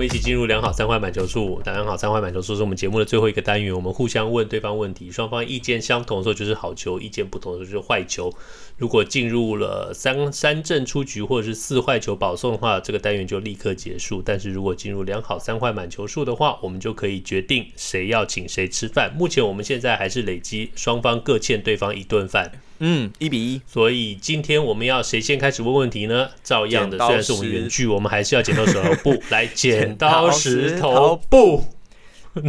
我们一起进入良好三坏满球数。良好三坏满球数是我们节目的最后一个单元，我们互相问对方问题，双方意见相同的时候就是好球，意见不同的时候就是坏球。如果进入了三三振出局或者是四坏球保送的话，这个单元就立刻结束。但是如果进入良好三坏满球数的话，我们就可以决定谁要请谁吃饭。目前我们现在还是累积双方各欠对方一顿饭。嗯，一比一。所以今天我们要谁先开始问问题呢？照样的，虽然是我们原剧，我们还是要剪刀石头布来剪刀石头 布。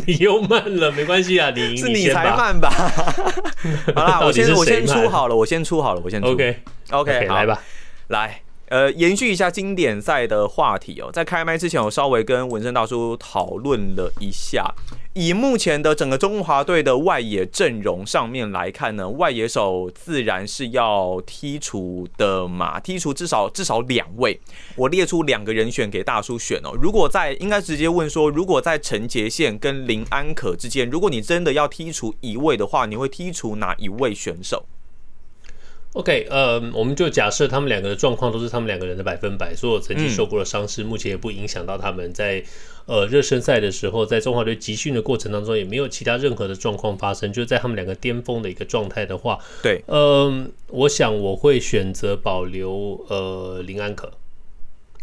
你又慢了，没关系啊，你 是你才慢吧？好啦，我先我先出好了，我先出好了，我先出。OK OK，来吧，来。呃，延续一下经典赛的话题哦，在开麦之前，我稍微跟文生大叔讨论了一下。以目前的整个中华队的外野阵容上面来看呢，外野手自然是要剔除的嘛，剔除至少至少两位。我列出两个人选给大叔选哦。如果在，应该直接问说，如果在陈杰宪跟林安可之间，如果你真的要剔除一位的话，你会剔除哪一位选手？OK，呃，我们就假设他们两个的状况都是他们两个人的百分百，所有曾经受过的伤势，目前也不影响到他们在呃热身赛的时候，在中华队集训的过程当中，也没有其他任何的状况发生，就在他们两个巅峰的一个状态的话，对，嗯、呃，我想我会选择保留呃林安可，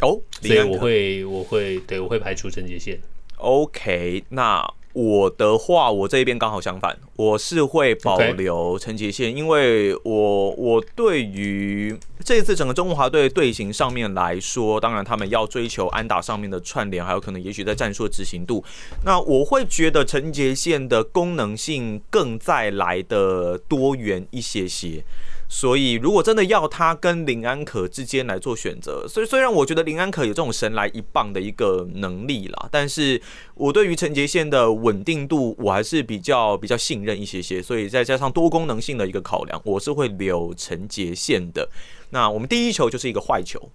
哦，所以我会我会对我会排除陈杰宪。OK，那。我的话，我这一边刚好相反，我是会保留陈杰宪，因为我我对于这一次整个中华队队形上面来说，当然他们要追求安打上面的串联，还有可能也许在战术执行度，那我会觉得陈杰宪的功能性更再来的多元一些些。所以，如果真的要他跟林安可之间来做选择，所以虽然我觉得林安可有这种神来一棒的一个能力啦，但是我对于陈杰宪的稳定度，我还是比较比较信任一些些。所以再加上多功能性的一个考量，我是会留陈杰宪的。那我们第一球就是一个坏球，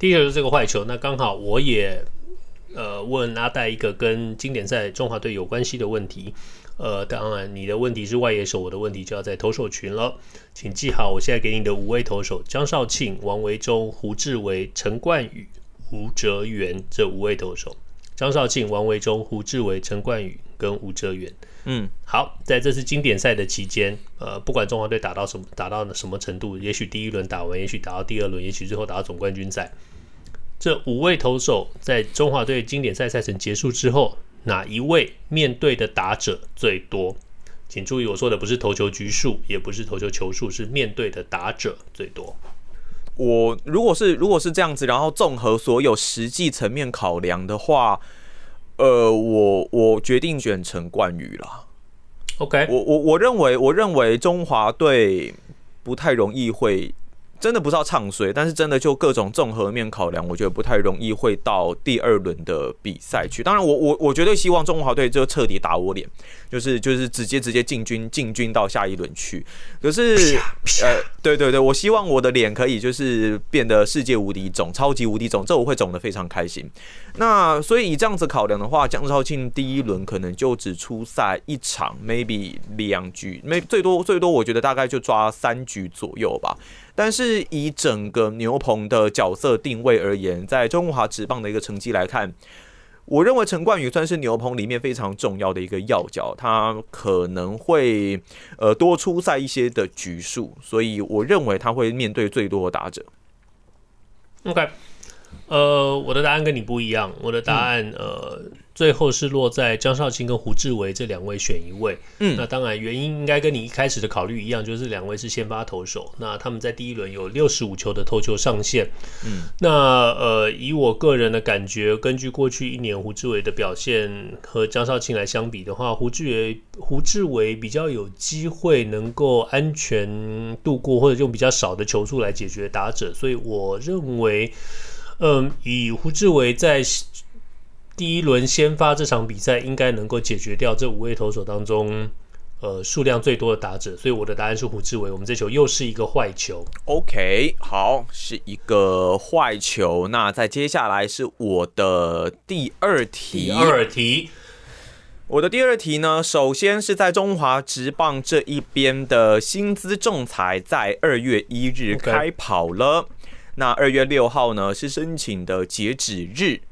第一个就是这个坏球。那刚好我也呃问阿戴一个跟经典赛中华队有关系的问题。呃，当然，你的问题是外野手，我的问题就要在投手群了。请记好，我现在给你的五位投手：张少庆、王维忠、胡志为、陈冠宇、吴哲源这五位投手。张少庆、王维忠、胡志为、陈冠宇跟吴哲源。嗯，好，在这次经典赛的期间，呃，不管中华队打到什么，打到什么程度，也许第一轮打完，也许打到第二轮，也许最后打到总冠军赛，这五位投手在中华队经典赛赛程结束之后。哪一位面对的打者最多？请注意，我说的不是投球局数，也不是投球球数，是面对的打者最多。我如果是如果是这样子，然后综合所有实际层面考量的话，呃，我我决定选陈冠宇了。OK，我我我认为我认为中华队不太容易会。真的不知道唱衰，但是真的就各种综合面考量，我觉得不太容易会到第二轮的比赛去。当然我，我我我绝对希望中华队就彻底打我脸，就是就是直接直接进军进军到下一轮去。可是呃，对对对，我希望我的脸可以就是变得世界无敌肿，超级无敌肿，这我会肿得非常开心。那所以以这样子考量的话，江少庆第一轮可能就只出赛一场，maybe 两局，maybe 最多最多，我觉得大概就抓三局左右吧。但是以整个牛棚的角色定位而言，在中华职棒的一个成绩来看，我认为陈冠宇算是牛棚里面非常重要的一个要角，他可能会呃多出赛一些的局数，所以我认为他会面对最多的打者。OK，呃，我的答案跟你不一样，我的答案、呃。最后是落在江少卿跟胡志伟这两位选一位，嗯，那当然原因应该跟你一开始的考虑一样，就是两位是先发投手，那他们在第一轮有六十五球的投球上限，嗯，那呃以我个人的感觉，根据过去一年胡志伟的表现和江少卿来相比的话，胡志伟胡志伟比较有机会能够安全度过，或者用比较少的球数来解决打者，所以我认为，嗯、呃，以胡志伟在。第一轮先发这场比赛应该能够解决掉这五位投手当中，呃数量最多的打者，所以我的答案是胡志伟。我们这球又是一个坏球。OK，好，是一个坏球。那再接下来是我的第二题。第二题，我的第二题呢，首先是在中华职棒这一边的薪资仲裁，在二月一日开跑了。那二月六号呢是申请的截止日，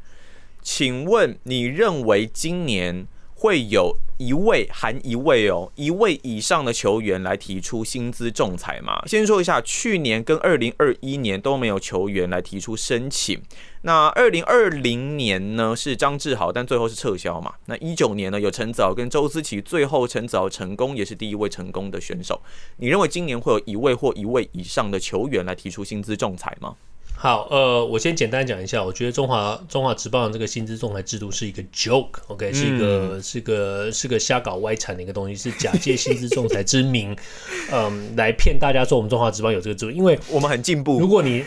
请问你认为今年会有一位含一位哦，一位以上的球员来提出薪资仲裁吗？先说一下，去年跟二零二一年都没有球员来提出申请。那二零二零年呢是张志豪，但最后是撤销嘛。那一九年呢有陈子豪跟周思齐，最后陈子豪成功，也是第一位成功的选手。你认为今年会有一位或一位以上的球员来提出薪资仲裁吗？好，呃，我先简单讲一下，我觉得中华中华职棒的这个薪资仲裁制度是一个 joke，OK，、okay? 是一个、嗯、是个是个瞎搞歪产的一个东西，是假借薪资仲裁之名，嗯，来骗大家说我们中华职棒有这个制度，因为我们很进步。如果你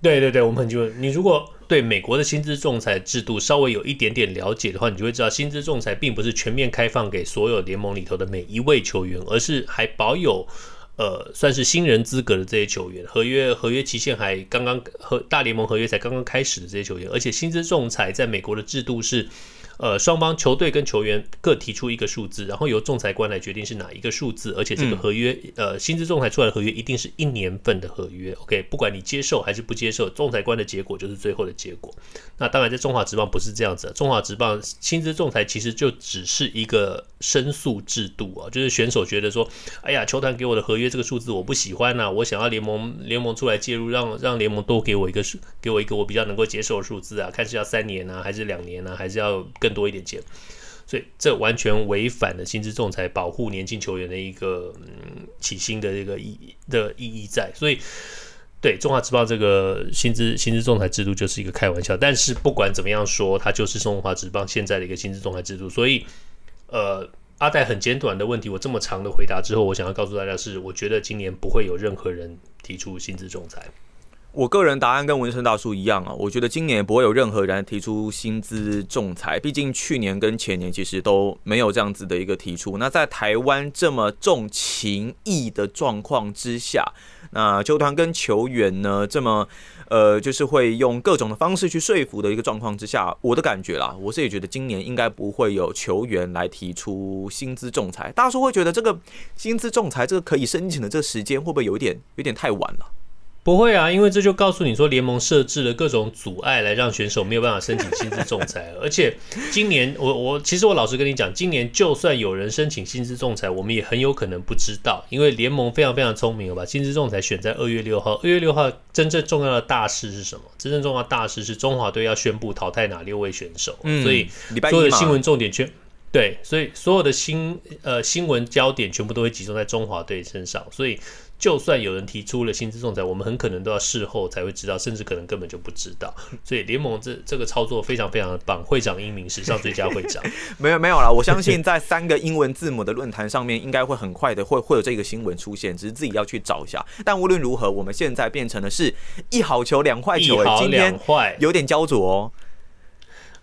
对对对，我们很进步。你如果对美国的薪资仲裁制度稍微有一点点了解的话，你就会知道，薪资仲裁并不是全面开放给所有联盟里头的每一位球员，而是还保有。呃，算是新人资格的这些球员，合约合约期限还刚刚和大联盟合约才刚刚开始的这些球员，而且薪资仲裁在美国的制度是。呃，双方球队跟球员各提出一个数字，然后由仲裁官来决定是哪一个数字，而且这个合约，嗯、呃，薪资仲裁出来的合约一定是一年份的合约。OK，不管你接受还是不接受，仲裁官的结果就是最后的结果。那当然，在中华职棒不是这样子，中华职棒薪资仲裁其实就只是一个申诉制度啊，就是选手觉得说，哎呀，球团给我的合约这个数字我不喜欢呐、啊，我想要联盟联盟出来介入，让让联盟多给我一个数，给我一个我比较能够接受的数字啊，看是要三年啊，还是两年啊，还是要更。多一点钱，所以这完全违反了薪资仲裁保护年轻球员的一个嗯起薪的这个意的意义在，所以对中华职棒这个薪资薪资仲裁制度就是一个开玩笑。但是不管怎么样说，它就是中华职棒现在的一个薪资仲裁制度。所以呃，阿戴很简短的问题，我这么长的回答之后，我想要告诉大家是，我觉得今年不会有任何人提出薪资仲裁。我个人答案跟文生大叔一样啊，我觉得今年不会有任何人提出薪资仲裁，毕竟去年跟前年其实都没有这样子的一个提出。那在台湾这么重情义的状况之下，那球团跟球员呢这么呃就是会用各种的方式去说服的一个状况之下，我的感觉啦，我是也觉得今年应该不会有球员来提出薪资仲裁。大叔会觉得这个薪资仲裁这个可以申请的这个时间会不会有点有点太晚了？不会啊，因为这就告诉你说，联盟设置了各种阻碍来让选手没有办法申请薪资仲裁。而且今年，我我其实我老实跟你讲，今年就算有人申请薪资仲裁，我们也很有可能不知道，因为联盟非常非常聪明，把薪资仲裁选在二月六号。二月六号真正重要的大事是什么？真正重要的大事是中华队要宣布淘汰哪六位选手。嗯，所以所有的新闻重点全对，所以所有的新呃新闻焦点全部都会集中在中华队身上，所以。就算有人提出了薪资仲裁，我们很可能都要事后才会知道，甚至可能根本就不知道。所以联盟这这个操作非常非常的棒，会长英明，史上最佳会长。没有没有啦，我相信在三个英文字母的论坛上面，应该会很快的会会有这个新闻出现，只是自己要去找一下。但无论如何，我们现在变成的是一好球两坏球，欸，今天有点焦灼哦。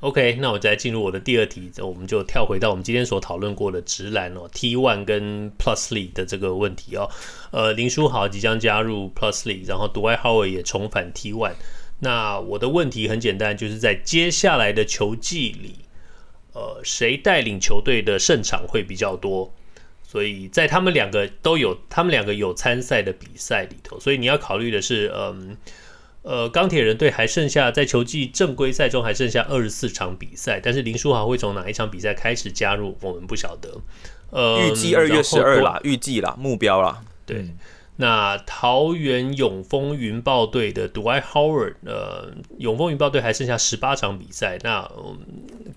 OK，那我再进入我的第二题，我们就跳回到我们今天所讨论过的直篮哦，T1 跟 Plus League 的这个问题哦。呃，林书豪即将加入 Plus League，然后 d w i g h o w a r d 也重返 T1。那我的问题很简单，就是在接下来的球季里，呃，谁带领球队的胜场会比较多？所以在他们两个都有，他们两个有参赛的比赛里头，所以你要考虑的是，嗯。钢铁人队还剩下在球季正规赛中还剩下二十四场比赛，但是林书豪会从哪一场比赛开始加入，我们不晓得。呃，预计二月十二啦，预计啦，目标啦，对。嗯那桃园永丰云豹队的 Dwight Howard，呃，永丰云豹队还剩下十八场比赛。那、嗯、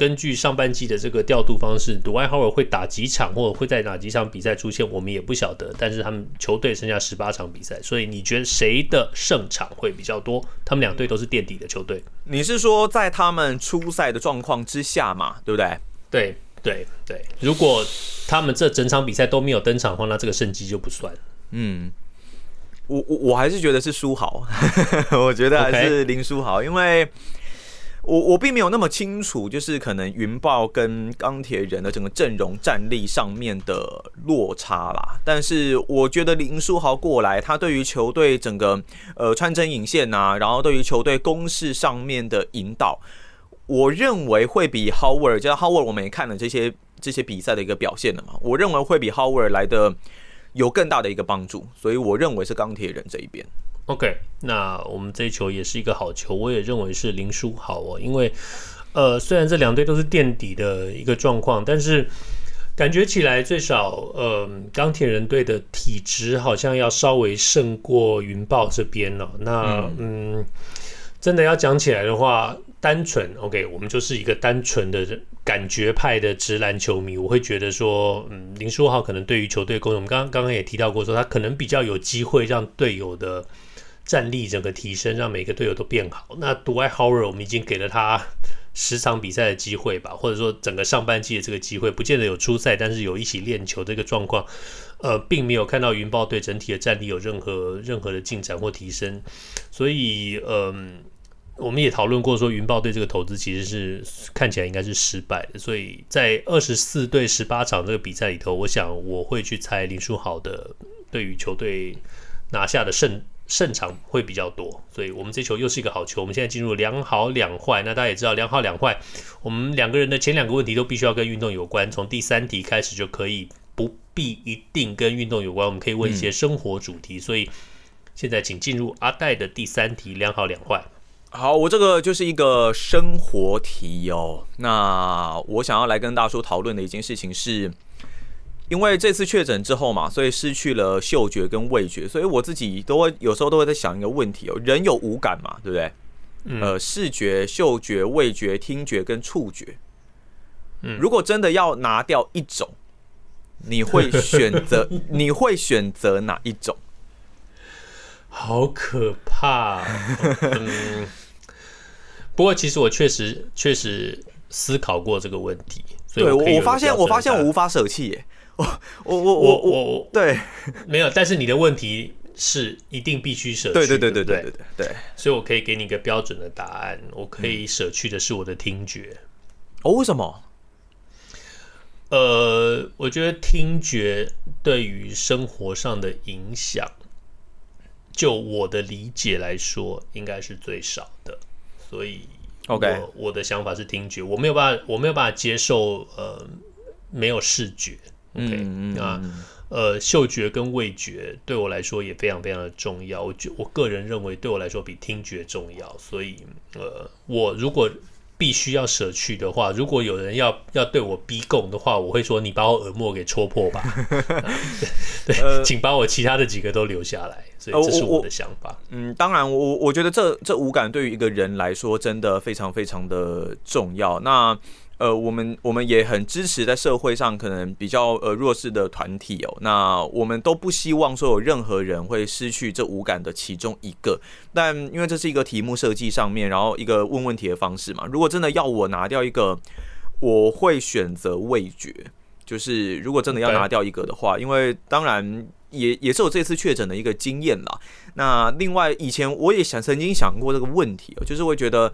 根据上半季的这个调度方式，Dwight Howard 会打几场，或者会在哪几场比赛出现，我们也不晓得。但是他们球队剩下十八场比赛，所以你觉得谁的胜场会比较多？他们两队都是垫底的球队。你是说在他们出赛的状况之下嘛？对不对？对对对。如果他们这整场比赛都没有登场的话，那这个胜绩就不算。嗯。我我我还是觉得是书豪，我觉得还是林书豪.因为我我并没有那么清楚，就是可能云豹跟钢铁人的整个阵容战力上面的落差啦。但是我觉得林书豪过来，他对于球队整个呃穿针引线呐，然后对于球队攻势上面的引导，我认为会比 Howard，就像 Howard 我们也看了这些这些比赛的一个表现了嘛，我认为会比 Howard 来的有更大的一个帮助，所以我认为是钢铁人这一边。OK，那我们这一球也是一个好球，我也认为是林书豪哦，因为呃，虽然这两队都是垫底的一个状况，但是感觉起来最少呃，钢铁人队的体质好像要稍微胜过云豹这边了哦。那嗯，真的要讲起来的话，单纯 OK，我们就是一个单纯的感觉派的直男球迷，我会觉得说，嗯，林书豪可能对于球队贡献，我们刚刚刚也提到过，说他可能比较有机会让队友的。战力整个提升，让每个队友都变好。那独爱 Howard，我们已经给了他十场比赛的机会吧，或者说整个上半季的这个机会，不见得有出赛，但是有一起练球这个状况，呃，并没有看到云豹队整体的战力有任何任何的进展或提升。所以，嗯、我们也讨论过说，云豹队这个投资其实是看起来应该是失败的。所以在二十四对十八场这个比赛里头，我想我会去猜林书豪的对于球队拿下的胜。胜场会比较多，所以我们这球又是一个好球。我们现在进入两好两坏，那大家也知道两好两坏，我们两个人的前两个问题都必须要跟运动有关。从第三题开始就可以不必一定跟运动有关，我们可以问一些生活主题。嗯、所以现在请进入阿戴的第三题，两好两坏。好，我这个就是一个生活题哦。那我想要来跟大叔讨论的一件事情是。因为这次确诊之后嘛，所以失去了嗅觉跟味觉，所以我自己都会有时候都会在想一个问题哦，人有五感嘛，对不对？嗯、呃，视觉、嗅觉、味觉、听觉跟触觉。嗯，如果真的要拿掉一种，你会选择 你会选择哪一种？好可怕、哦！嗯，不过其实我确实确实思考过这个问题，所以我对我发现我发现我无法舍弃耶。我我我我我对，没有，但是你的问题是一定必须舍去。对对对对对对对对。所以，我可以给你一个标准的答案。我可以舍去的是我的听觉。哦，为什么？呃，我觉得听觉对于生活上的影响，就我的理解来说，应该是最少的。所以，OK，我的想法是听觉，我没有办法，我没有办法接受，呃，没有视觉。OK，嗯，那呃，嗅觉跟味觉对我来说也非常非常的重要。我觉我个人认为，对我来说比听觉重要。所以，呃，我如果必须要舍去的话，如果有人要要对我逼供的话，我会说：“你把我耳膜给戳破吧。啊”对，呃、请把我其他的几个都留下来。所以这是我的想法。嗯，当然，我我觉得这这五感对于一个人来说真的非常非常的重要。那呃，我们我们也很支持在社会上可能比较呃弱势的团体哦。那我们都不希望说有任何人会失去这五感的其中一个。但因为这是一个题目设计上面，然后一个问问题的方式嘛。如果真的要我拿掉一个，我会选择味觉。就是如果真的要拿掉一个的话，因为当然也也是我这次确诊的一个经验啦。那另外以前我也想曾经想过这个问题，就是会觉得。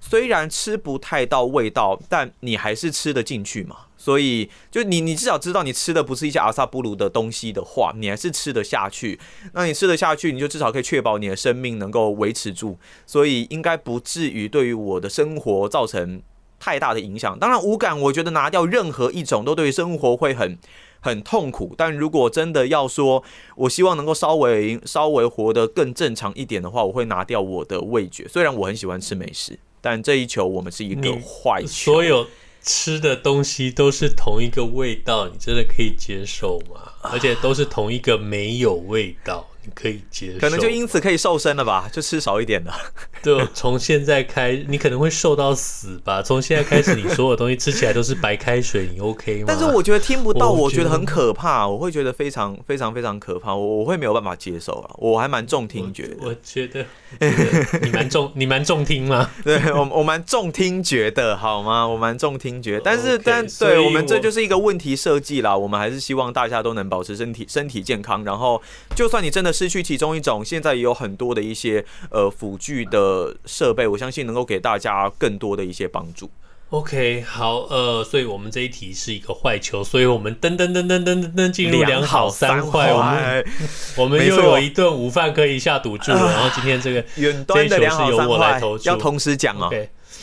虽然吃不太到味道，但你还是吃得进去嘛。所以，就你，你至少知道你吃的不是一些阿萨布鲁的东西的话，你还是吃得下去。那你吃得下去，你就至少可以确保你的生命能够维持住。所以，应该不至于对于我的生活造成太大的影响。当然，五感我觉得拿掉任何一种都对于生活会很很痛苦。但如果真的要说，我希望能够稍微稍微活得更正常一点的话，我会拿掉我的味觉。虽然我很喜欢吃美食。但这一球我们是一个坏球。所有吃的东西都是同一个味道，你真的可以接受吗？而且都是同一个没有味道。你可以接受，可能就因此可以瘦身了吧？就吃少一点的。就，从现在开，你可能会瘦到死吧？从现在开始，你所有东西吃起来都是白开水，你 OK 吗？但是我觉得听不到，我觉得很可怕，我会觉得非常非常非常可怕，我我会没有办法接受啊！我还蛮重听觉的，我觉得，我觉得你蛮重，你蛮重听吗？对我我蛮重听觉的，好吗？我蛮重听觉，但是 okay, 但对我们这就是一个问题设计啦。我们还是希望大家都能保持身体身体健康，然后就算你真的。失去其中一种，现在也有很多的一些呃辅具的设备，我相信能够给大家更多的一些帮助。OK，好，呃，所以我们这一题是一个坏球，所以我们噔噔噔噔噔噔噔进入两好三坏，我们我们又有一顿午饭可以下赌注了。然后今天这个远端的两好三坏要同时讲哦。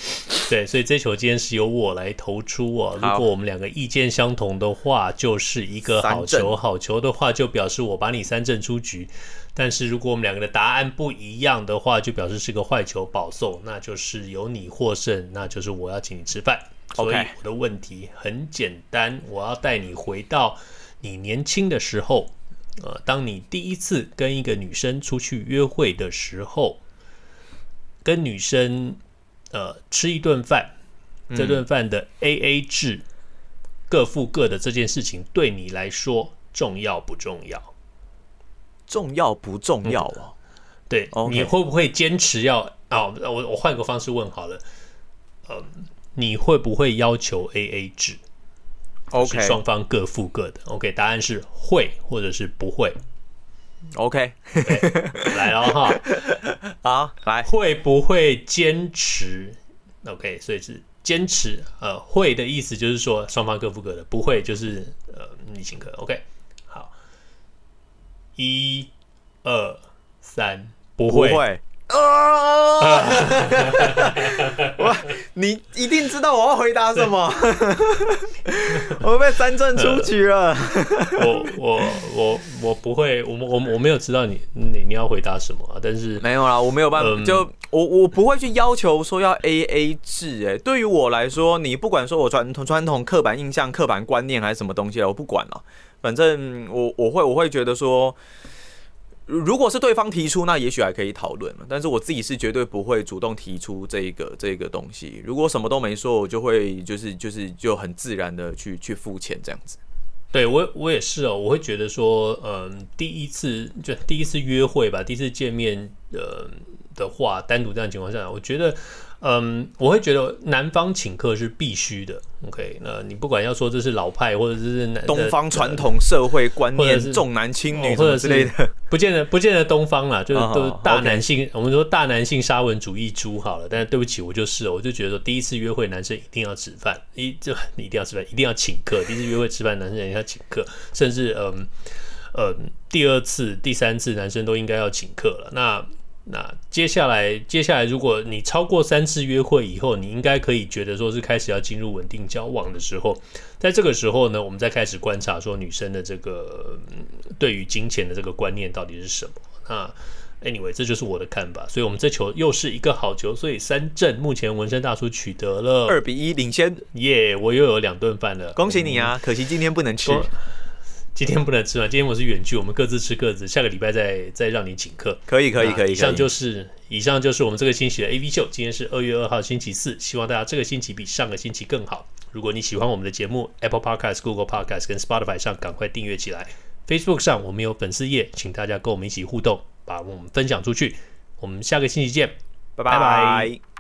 对，所以这球今天是由我来投出哦。如果我们两个意见相同的话，就是一个好球；好球的话，就表示我把你三振出局。但是如果我们两个的答案不一样的话，就表示是个坏球保送，那就是由你获胜，那就是我要请你吃饭。所以我的问题很简单，我要带你回到你年轻的时候，呃，当你第一次跟一个女生出去约会的时候，跟女生呃吃一顿饭，这顿饭的 AA 制各付各的这件事情，对你来说重要不重要？重要不重要啊？对，Okay. 你会不会坚持要啊？我我换个方式问好了，嗯，你会不会要求 AA 制？OK，双方各付各的。OK，答案是会或者是不会。OK，来了哈，好来，会不会坚持？OK，所以是坚持。呃，会的意思就是说双方各付各的，不会就是呃你请客。OK 好。一、二、三，不会。啊！我，你一定知道我要回答什么。我被三振出局了。我我我我不会，我我我没有知道你你你要回答什么，但是没有啦，我没有办法。嗯、就我我不会去要求说要 A A 制。哎，对于我来说，你不管说我传统传统刻板印象、刻板观念还是什么东西了，我不管了。反正我我会我会觉得说。如果是对方提出，那也许还可以讨论，但是我自己是绝对不会主动提出这个这个东西。如果什么都没说，我就会就是就是就很自然的去去付钱这样子。对我我也是哦，我会觉得说，嗯，第一次就第一次约会吧，第一次见面，呃的话，单独这样情况下，我觉得。嗯，我会觉得男方请客是必须的。OK，那你不管要说这是老派，或者是东方传统社会观念，重男轻女，或者之类的，不见得不见得东方啦，就是都是大男性。Oh. 我们说大男性沙文主义猪好了，但是对不起，我就是，我就觉得说第一次约会男生一定要吃饭，一就你一定要吃饭，一定要请客。第一次约会吃饭，男生一定要请客，甚至嗯呃，第二次、第三次男生都应该要请客了。那那接下来，接下来，如果你超过三次约会以后，你应该可以觉得说是开始要进入稳定交往的时候，在这个时候呢，我们再开始观察说女生的这个对于金钱的这个观念到底是什么。那 anyway，这就是我的看法。所以，我们这球又是一个好球，所以三振，目前纹身大叔取得了二比一领先。耶，我又有两顿饭了，恭喜你啊！可惜今天不能吃。今天不能吃完，今天我是远距，我们各自吃各自。下个礼拜再再让你请客，可以可以可以。以上就是以上就是我们这个星期的 AV 秀。今天是二月二号星期四，希望大家这个星期比上个星期更好。如果你喜欢我们的节目，Apple Podcast、Google Podcast 跟 Spotify 上赶快订阅起来。Facebook 上我们有粉丝页，请大家跟我们一起互动，把我们分享出去。我们下个星期见，拜拜。拜拜。